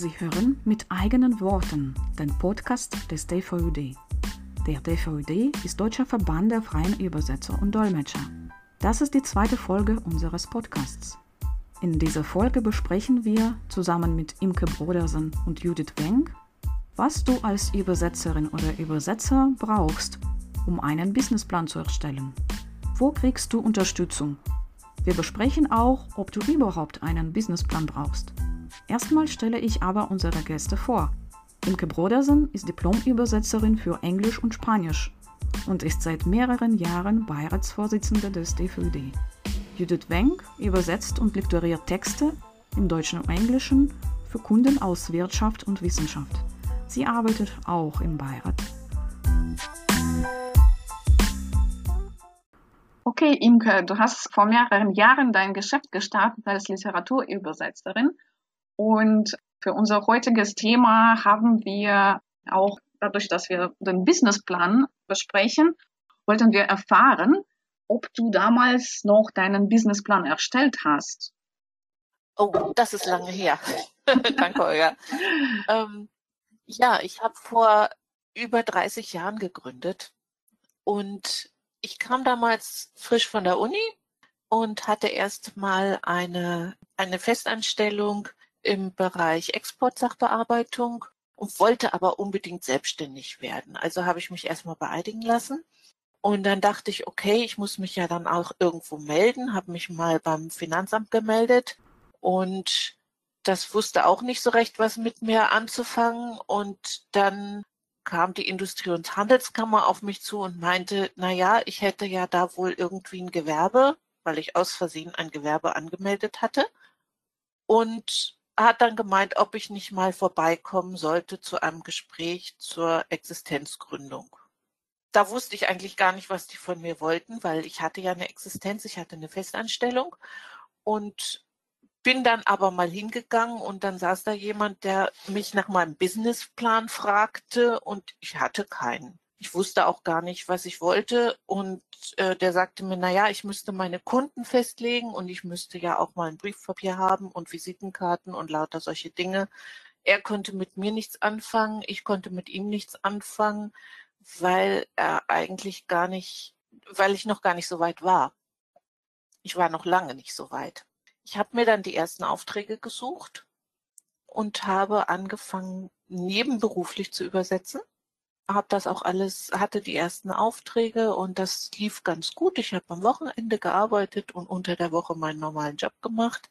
Sie hören mit eigenen Worten den Podcast des DVUD. Der DVUD ist Deutscher Verband der freien Übersetzer und Dolmetscher. Das ist die zweite Folge unseres Podcasts. In dieser Folge besprechen wir zusammen mit Imke Brodersen und Judith Wenk, was du als Übersetzerin oder Übersetzer brauchst, um einen Businessplan zu erstellen. Wo kriegst du Unterstützung? Wir besprechen auch, ob du überhaupt einen Businessplan brauchst. Erstmal stelle ich aber unsere Gäste vor. Imke Brodersen ist Diplomübersetzerin für Englisch und Spanisch und ist seit mehreren Jahren Beiratsvorsitzende des DVD. Judith Wenk übersetzt und lektoriert Texte im Deutschen und Englischen für Kunden aus Wirtschaft und Wissenschaft. Sie arbeitet auch im Beirat. Okay, Imke, du hast vor mehreren Jahren dein Geschäft gestartet als Literaturübersetzerin. Und für unser heutiges Thema haben wir auch dadurch, dass wir den Businessplan besprechen, wollten wir erfahren, ob du damals noch deinen Businessplan erstellt hast. Oh, das ist lange her. Danke, Olga. ähm, ja, ich habe vor über 30 Jahren gegründet und ich kam damals frisch von der Uni und hatte erst mal eine, eine Festanstellung im Bereich Exportsachbearbeitung und wollte aber unbedingt selbstständig werden. Also habe ich mich erstmal beeidigen lassen. Und dann dachte ich, okay, ich muss mich ja dann auch irgendwo melden, habe mich mal beim Finanzamt gemeldet und das wusste auch nicht so recht, was mit mir anzufangen. Und dann kam die Industrie- und Handelskammer auf mich zu und meinte, na ja, ich hätte ja da wohl irgendwie ein Gewerbe, weil ich aus Versehen ein Gewerbe angemeldet hatte. Und hat dann gemeint, ob ich nicht mal vorbeikommen sollte zu einem Gespräch zur Existenzgründung. Da wusste ich eigentlich gar nicht, was die von mir wollten, weil ich hatte ja eine Existenz, ich hatte eine Festanstellung und bin dann aber mal hingegangen und dann saß da jemand, der mich nach meinem Businessplan fragte und ich hatte keinen. Ich wusste auch gar nicht, was ich wollte und äh, der sagte mir, na ja, ich müsste meine Kunden festlegen und ich müsste ja auch mal ein Briefpapier haben und Visitenkarten und lauter solche Dinge. Er konnte mit mir nichts anfangen, ich konnte mit ihm nichts anfangen, weil er eigentlich gar nicht, weil ich noch gar nicht so weit war. Ich war noch lange nicht so weit. Ich habe mir dann die ersten Aufträge gesucht und habe angefangen, nebenberuflich zu übersetzen. Habe das auch alles, hatte die ersten Aufträge und das lief ganz gut. Ich habe am Wochenende gearbeitet und unter der Woche meinen normalen Job gemacht.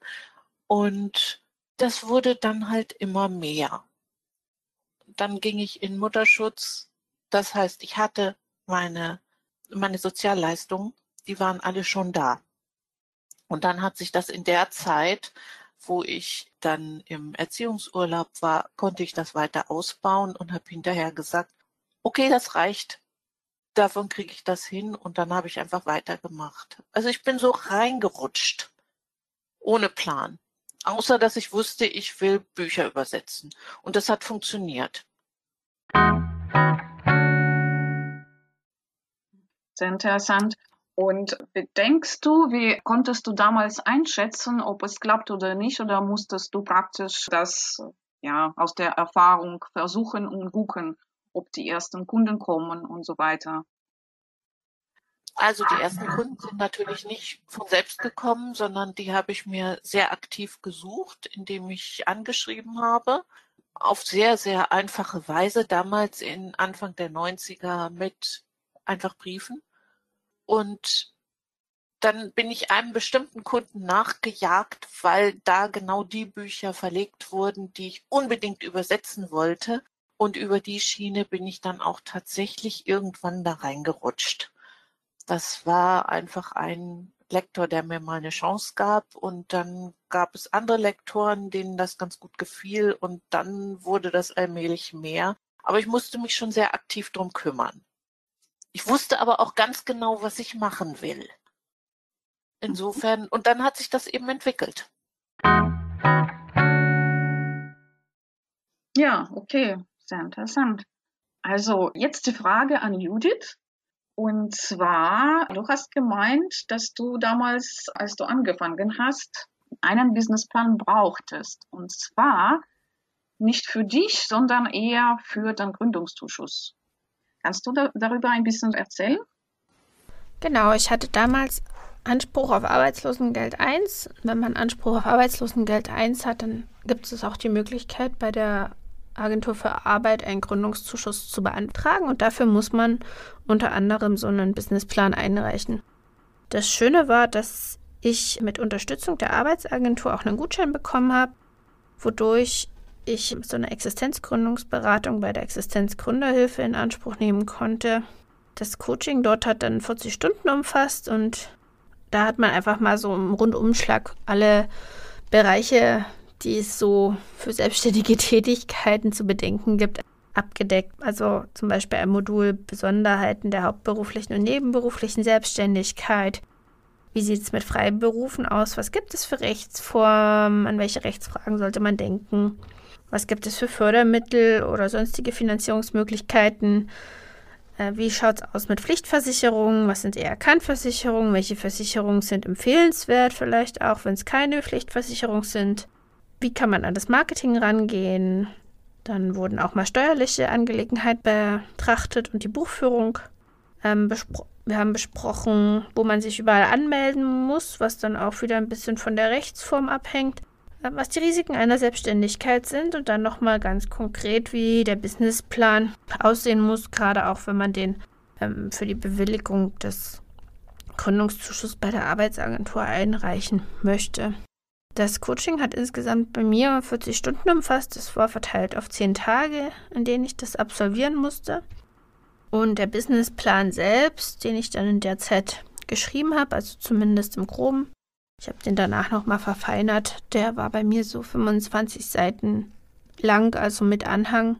Und das wurde dann halt immer mehr. Dann ging ich in Mutterschutz. Das heißt, ich hatte meine, meine Sozialleistungen, die waren alle schon da. Und dann hat sich das in der Zeit, wo ich dann im Erziehungsurlaub war, konnte ich das weiter ausbauen und habe hinterher gesagt, okay, das reicht. Davon kriege ich das hin und dann habe ich einfach weitergemacht. Also ich bin so reingerutscht, ohne Plan. Außer dass ich wusste, ich will Bücher übersetzen. Und das hat funktioniert. Sehr interessant. Und denkst du, wie konntest du damals einschätzen, ob es klappt oder nicht, oder musstest du praktisch das ja aus der Erfahrung versuchen und gucken, ob die ersten Kunden kommen und so weiter? Also die ersten Kunden sind natürlich nicht von selbst gekommen, sondern die habe ich mir sehr aktiv gesucht, indem ich angeschrieben habe. Auf sehr, sehr einfache Weise, damals in Anfang der 90er mit einfach Briefen. Und dann bin ich einem bestimmten Kunden nachgejagt, weil da genau die Bücher verlegt wurden, die ich unbedingt übersetzen wollte. Und über die Schiene bin ich dann auch tatsächlich irgendwann da reingerutscht. Das war einfach ein Lektor, der mir mal eine Chance gab. Und dann gab es andere Lektoren, denen das ganz gut gefiel. Und dann wurde das allmählich mehr. Aber ich musste mich schon sehr aktiv drum kümmern. Ich wusste aber auch ganz genau, was ich machen will. Insofern, und dann hat sich das eben entwickelt. Ja, okay, sehr interessant. Also jetzt die Frage an Judith. Und zwar, du hast gemeint, dass du damals, als du angefangen hast, einen Businessplan brauchtest. Und zwar, nicht für dich, sondern eher für den Gründungszuschuss. Kannst du da, darüber ein bisschen erzählen? Genau, ich hatte damals Anspruch auf Arbeitslosengeld 1. Wenn man Anspruch auf Arbeitslosengeld 1 hat, dann gibt es auch die Möglichkeit, bei der Agentur für Arbeit einen Gründungszuschuss zu beantragen. Und dafür muss man unter anderem so einen Businessplan einreichen. Das Schöne war, dass ich mit Unterstützung der Arbeitsagentur auch einen Gutschein bekommen habe, wodurch ich so eine Existenzgründungsberatung bei der Existenzgründerhilfe in Anspruch nehmen konnte. Das Coaching dort hat dann 40 Stunden umfasst und da hat man einfach mal so im Rundumschlag alle Bereiche, die es so für selbstständige Tätigkeiten zu bedenken gibt, abgedeckt. Also zum Beispiel ein Modul Besonderheiten der hauptberuflichen und nebenberuflichen Selbstständigkeit. Wie sieht es mit Freiberufen aus? Was gibt es für Rechtsformen? An welche Rechtsfragen sollte man denken? Was gibt es für Fördermittel oder sonstige Finanzierungsmöglichkeiten? Äh, wie schaut es aus mit Pflichtversicherungen? Was sind eher Kannversicherungen? Welche Versicherungen sind empfehlenswert, vielleicht auch, wenn es keine Pflichtversicherungen sind? Wie kann man an das Marketing rangehen? Dann wurden auch mal steuerliche Angelegenheiten betrachtet und die Buchführung. Ähm, wir haben besprochen, wo man sich überall anmelden muss, was dann auch wieder ein bisschen von der Rechtsform abhängt was die Risiken einer Selbstständigkeit sind und dann nochmal ganz konkret, wie der Businessplan aussehen muss, gerade auch wenn man den ähm, für die Bewilligung des Gründungszuschusses bei der Arbeitsagentur einreichen möchte. Das Coaching hat insgesamt bei mir 40 Stunden umfasst. Es war verteilt auf 10 Tage, in denen ich das absolvieren musste. Und der Businessplan selbst, den ich dann in der Zeit geschrieben habe, also zumindest im Groben, ich habe den danach nochmal verfeinert. Der war bei mir so 25 Seiten lang, also mit Anhang.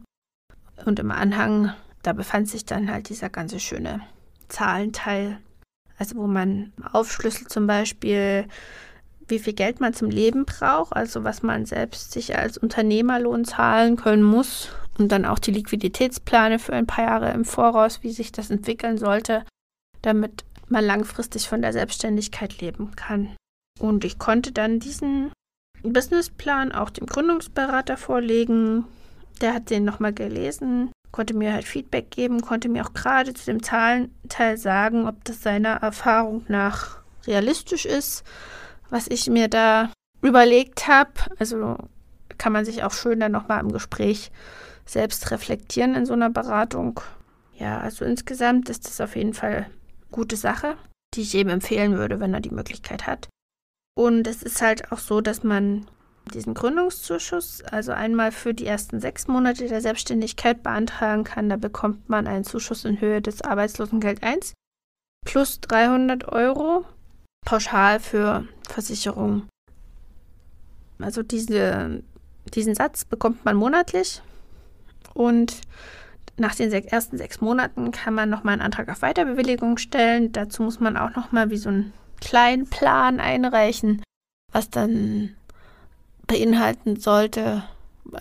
Und im Anhang, da befand sich dann halt dieser ganze schöne Zahlenteil. Also wo man aufschlüsselt zum Beispiel, wie viel Geld man zum Leben braucht, also was man selbst sich als Unternehmerlohn zahlen können muss und dann auch die Liquiditätspläne für ein paar Jahre im Voraus, wie sich das entwickeln sollte, damit man langfristig von der Selbstständigkeit leben kann. Und ich konnte dann diesen Businessplan auch dem Gründungsberater vorlegen. Der hat den nochmal gelesen, konnte mir halt Feedback geben, konnte mir auch gerade zu dem Zahlenteil sagen, ob das seiner Erfahrung nach realistisch ist, was ich mir da überlegt habe. Also kann man sich auch schön dann nochmal im Gespräch selbst reflektieren in so einer Beratung. Ja, also insgesamt ist das auf jeden Fall eine gute Sache, die ich jedem empfehlen würde, wenn er die Möglichkeit hat. Und es ist halt auch so, dass man diesen Gründungszuschuss, also einmal für die ersten sechs Monate der Selbstständigkeit beantragen kann. Da bekommt man einen Zuschuss in Höhe des Arbeitslosengeld 1 plus 300 Euro pauschal für Versicherungen. Also diese, diesen Satz bekommt man monatlich und nach den sech, ersten sechs Monaten kann man nochmal einen Antrag auf Weiterbewilligung stellen. Dazu muss man auch nochmal wie so ein kleinen Plan einreichen, was dann beinhalten sollte,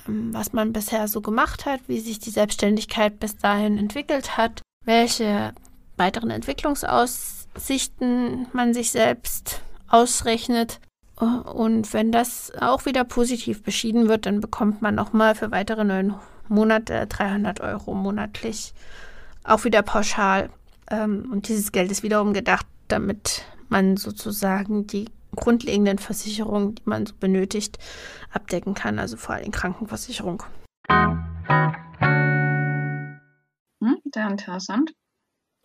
ähm, was man bisher so gemacht hat, wie sich die Selbstständigkeit bis dahin entwickelt hat, welche weiteren Entwicklungsaussichten man sich selbst ausrechnet. Und wenn das auch wieder positiv beschieden wird, dann bekommt man nochmal für weitere neun Monate 300 Euro monatlich, auch wieder pauschal. Ähm, und dieses Geld ist wiederum gedacht, damit man sozusagen die grundlegenden Versicherungen, die man so benötigt, abdecken kann, also vor allem Krankenversicherung. Hm, sehr interessant.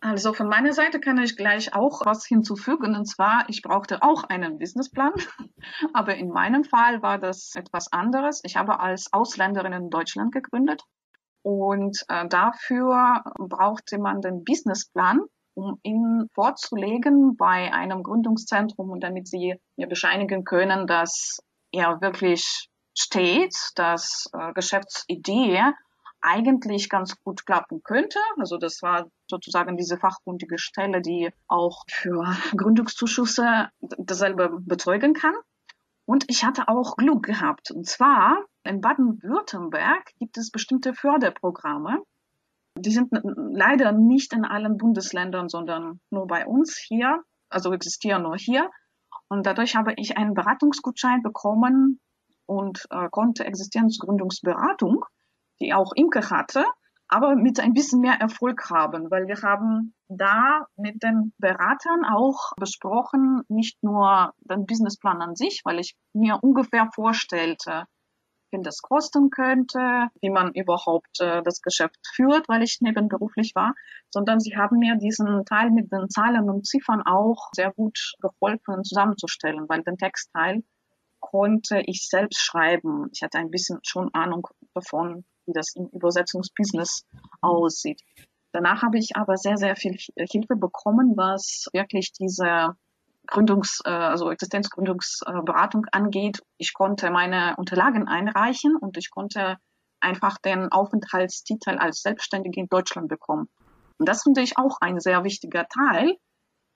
Also von meiner Seite kann ich gleich auch was hinzufügen. Und zwar, ich brauchte auch einen Businessplan. Aber in meinem Fall war das etwas anderes. Ich habe als Ausländerin in Deutschland gegründet. Und äh, dafür brauchte man den Businessplan um ihn vorzulegen bei einem Gründungszentrum und damit sie mir bescheinigen können, dass er wirklich steht, dass äh, Geschäftsidee eigentlich ganz gut klappen könnte. Also das war sozusagen diese fachkundige Stelle, die auch für Gründungszuschüsse dasselbe bezeugen kann. Und ich hatte auch Glück gehabt. Und zwar in Baden-Württemberg gibt es bestimmte Förderprogramme, die sind leider nicht in allen Bundesländern, sondern nur bei uns hier, also existieren nur hier. Und dadurch habe ich einen Beratungsgutschein bekommen und äh, konnte Existenzgründungsberatung, die auch Imke hatte, aber mit ein bisschen mehr Erfolg haben, weil wir haben da mit den Beratern auch besprochen, nicht nur den Businessplan an sich, weil ich mir ungefähr vorstellte, viel das kosten könnte, wie man überhaupt äh, das Geschäft führt, weil ich nebenberuflich war, sondern sie haben mir diesen Teil mit den Zahlen und Ziffern auch sehr gut geholfen zusammenzustellen, weil den Textteil konnte ich selbst schreiben. Ich hatte ein bisschen schon Ahnung davon, wie das im Übersetzungsbusiness aussieht. Danach habe ich aber sehr, sehr viel Hilfe bekommen, was wirklich diese Gründungs-, äh, also Existenzgründungsberatung angeht. Ich konnte meine Unterlagen einreichen und ich konnte einfach den Aufenthaltstitel als Selbstständige in Deutschland bekommen. Und das finde ich auch ein sehr wichtiger Teil,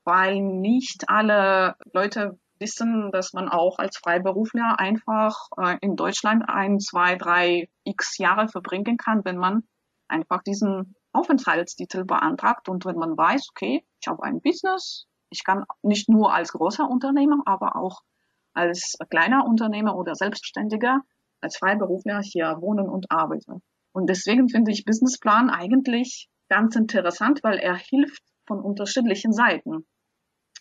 weil nicht alle Leute wissen, dass man auch als Freiberufler einfach äh, in Deutschland ein, zwei, drei x Jahre verbringen kann, wenn man einfach diesen Aufenthaltstitel beantragt und wenn man weiß, okay, ich habe ein Business, ich kann nicht nur als großer Unternehmer, aber auch als kleiner Unternehmer oder Selbstständiger, als Freiberufler hier wohnen und arbeiten. Und deswegen finde ich Businessplan eigentlich ganz interessant, weil er hilft von unterschiedlichen Seiten.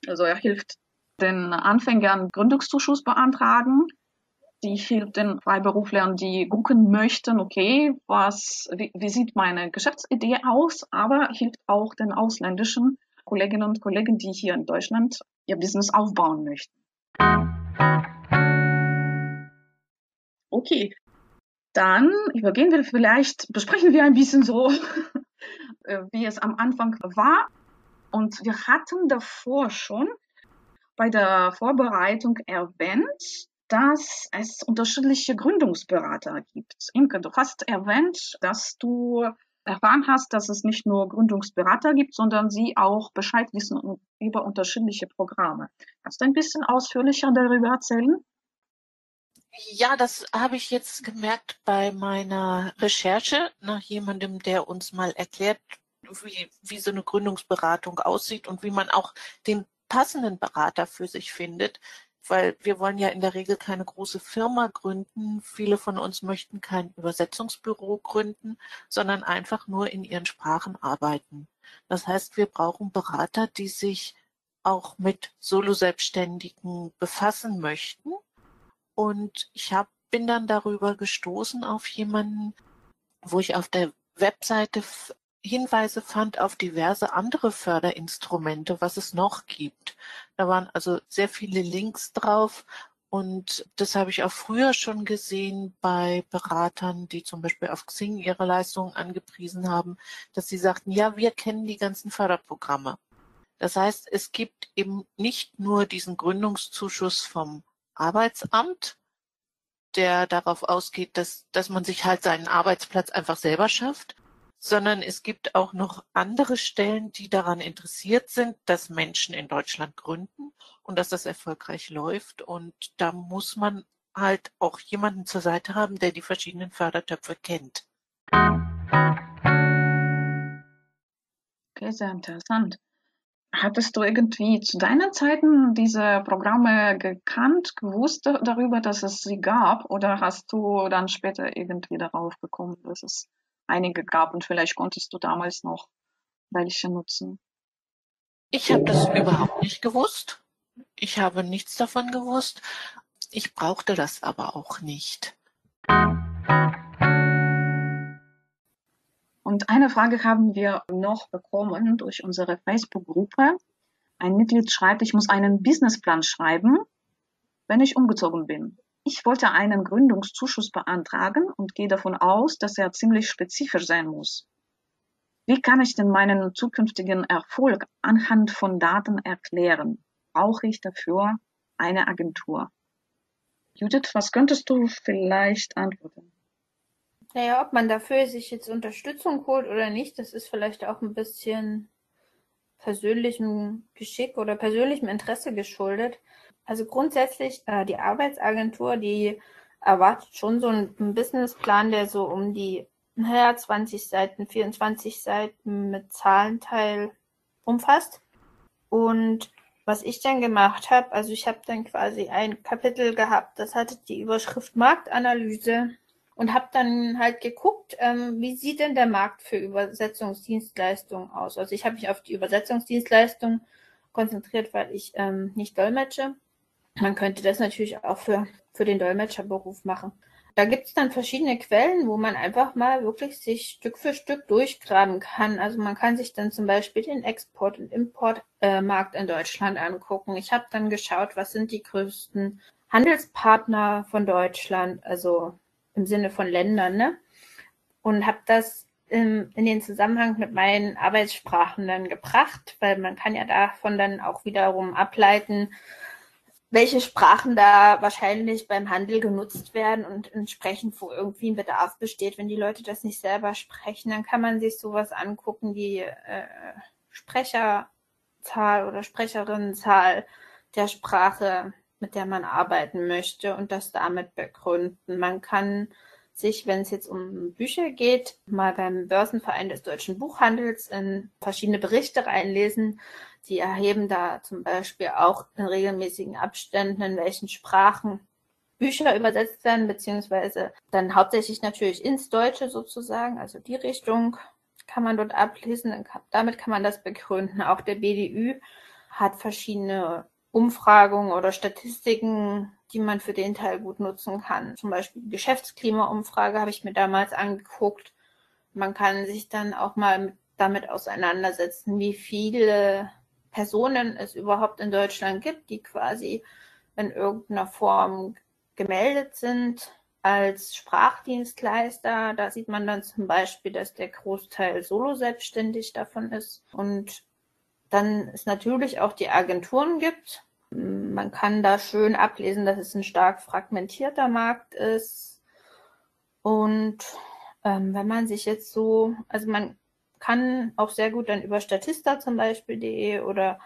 Also er hilft den Anfängern Gründungszuschuss beantragen. Die hilft den Freiberuflern, die gucken möchten, okay, was, wie, wie sieht meine Geschäftsidee aus, aber hilft auch den ausländischen Kolleginnen und Kollegen, die hier in Deutschland ihr Business aufbauen möchten. Okay, dann übergehen wir vielleicht, besprechen wir ein bisschen so, äh, wie es am Anfang war. Und wir hatten davor schon bei der Vorbereitung erwähnt, dass es unterschiedliche Gründungsberater gibt. Imke, du hast erwähnt, dass du erfahren hast, dass es nicht nur Gründungsberater gibt, sondern sie auch Bescheid wissen über unterschiedliche Programme. Kannst du ein bisschen ausführlicher darüber erzählen? Ja, das habe ich jetzt gemerkt bei meiner Recherche nach jemandem, der uns mal erklärt, wie, wie so eine Gründungsberatung aussieht und wie man auch den passenden Berater für sich findet weil wir wollen ja in der Regel keine große Firma gründen. Viele von uns möchten kein Übersetzungsbüro gründen, sondern einfach nur in ihren Sprachen arbeiten. Das heißt, wir brauchen Berater, die sich auch mit Solo-Selbstständigen befassen möchten. Und ich hab, bin dann darüber gestoßen auf jemanden, wo ich auf der Webseite Hinweise fand auf diverse andere Förderinstrumente, was es noch gibt. Da waren also sehr viele Links drauf und das habe ich auch früher schon gesehen bei Beratern, die zum Beispiel auf Xing ihre Leistungen angepriesen haben, dass sie sagten, ja, wir kennen die ganzen Förderprogramme. Das heißt, es gibt eben nicht nur diesen Gründungszuschuss vom Arbeitsamt, der darauf ausgeht, dass, dass man sich halt seinen Arbeitsplatz einfach selber schafft, sondern es gibt auch noch andere Stellen, die daran interessiert sind, dass Menschen in Deutschland gründen und dass das erfolgreich läuft. Und da muss man halt auch jemanden zur Seite haben, der die verschiedenen Fördertöpfe kennt. Okay, sehr interessant. Hattest du irgendwie zu deinen Zeiten diese Programme gekannt, gewusst darüber, dass es sie gab, oder hast du dann später irgendwie darauf gekommen, dass es einige gab und vielleicht konntest du damals noch welche nutzen. Ich habe das überhaupt nicht gewusst. Ich habe nichts davon gewusst. Ich brauchte das aber auch nicht. Und eine Frage haben wir noch bekommen durch unsere Facebook-Gruppe. Ein Mitglied schreibt, ich muss einen Businessplan schreiben, wenn ich umgezogen bin. Ich wollte einen Gründungszuschuss beantragen und gehe davon aus, dass er ziemlich spezifisch sein muss. Wie kann ich denn meinen zukünftigen Erfolg anhand von Daten erklären? Brauche ich dafür eine Agentur? Judith, was könntest du vielleicht antworten? Naja, ob man dafür sich jetzt Unterstützung holt oder nicht, das ist vielleicht auch ein bisschen persönlichem Geschick oder persönlichem Interesse geschuldet. Also grundsätzlich, äh, die Arbeitsagentur, die erwartet schon so einen Businessplan, der so um die, naja, 20 Seiten, 24 Seiten mit Zahlenteil umfasst. Und was ich dann gemacht habe, also ich habe dann quasi ein Kapitel gehabt, das hatte die Überschrift Marktanalyse und habe dann halt geguckt, ähm, wie sieht denn der Markt für Übersetzungsdienstleistungen aus. Also ich habe mich auf die Übersetzungsdienstleistungen konzentriert, weil ich ähm, nicht dolmetsche. Man könnte das natürlich auch für, für den Dolmetscherberuf machen. Da gibt es dann verschiedene Quellen, wo man einfach mal wirklich sich Stück für Stück durchgraben kann. Also man kann sich dann zum Beispiel den Export- und Importmarkt in Deutschland angucken. Ich habe dann geschaut, was sind die größten Handelspartner von Deutschland, also im Sinne von Ländern, ne? Und habe das in, in den Zusammenhang mit meinen Arbeitssprachen dann gebracht, weil man kann ja davon dann auch wiederum ableiten, welche Sprachen da wahrscheinlich beim Handel genutzt werden und entsprechend, wo irgendwie ein Bedarf besteht. Wenn die Leute das nicht selber sprechen, dann kann man sich sowas angucken, die äh, Sprecherzahl oder Sprecherinnenzahl der Sprache, mit der man arbeiten möchte und das damit begründen. Man kann sich, wenn es jetzt um Bücher geht, mal beim Börsenverein des deutschen Buchhandels in verschiedene Berichte reinlesen. Die erheben da zum Beispiel auch in regelmäßigen Abständen, in welchen Sprachen Bücher übersetzt werden, beziehungsweise dann hauptsächlich natürlich ins Deutsche sozusagen, also die Richtung kann man dort ablesen, damit kann man das begründen. Auch der BDÜ hat verschiedene Umfragungen oder Statistiken die man für den Teil gut nutzen kann. Zum Beispiel die Geschäftsklimaumfrage habe ich mir damals angeguckt. Man kann sich dann auch mal damit auseinandersetzen, wie viele Personen es überhaupt in Deutschland gibt, die quasi in irgendeiner Form gemeldet sind als Sprachdienstleister. Da sieht man dann zum Beispiel, dass der Großteil solo selbstständig davon ist. Und dann es natürlich auch die Agenturen gibt, man kann da schön ablesen, dass es ein stark fragmentierter Markt ist. Und ähm, wenn man sich jetzt so, also man kann auch sehr gut dann über Statista zum Beispiel.de oder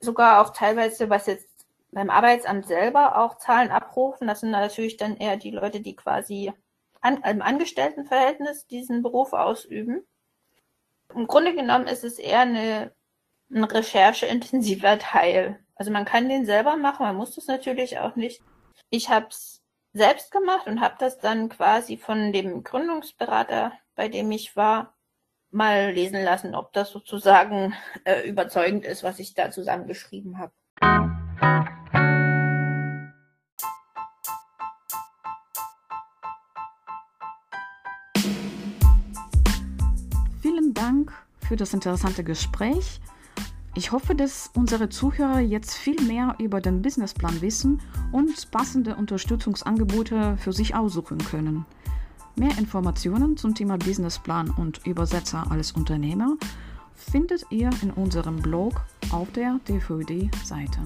sogar auch teilweise, was jetzt beim Arbeitsamt selber auch Zahlen abrufen. Das sind natürlich dann eher die Leute, die quasi an, im Angestelltenverhältnis diesen Beruf ausüben. Im Grunde genommen ist es eher eine, ein rechercheintensiver Teil. Also man kann den selber machen, man muss das natürlich auch nicht. Ich habe es selbst gemacht und habe das dann quasi von dem Gründungsberater, bei dem ich war, mal lesen lassen, ob das sozusagen äh, überzeugend ist, was ich da zusammengeschrieben habe. Vielen Dank für das interessante Gespräch. Ich hoffe, dass unsere Zuhörer jetzt viel mehr über den Businessplan wissen und passende Unterstützungsangebote für sich aussuchen können. Mehr Informationen zum Thema Businessplan und Übersetzer als Unternehmer findet ihr in unserem Blog auf der DVD-Seite.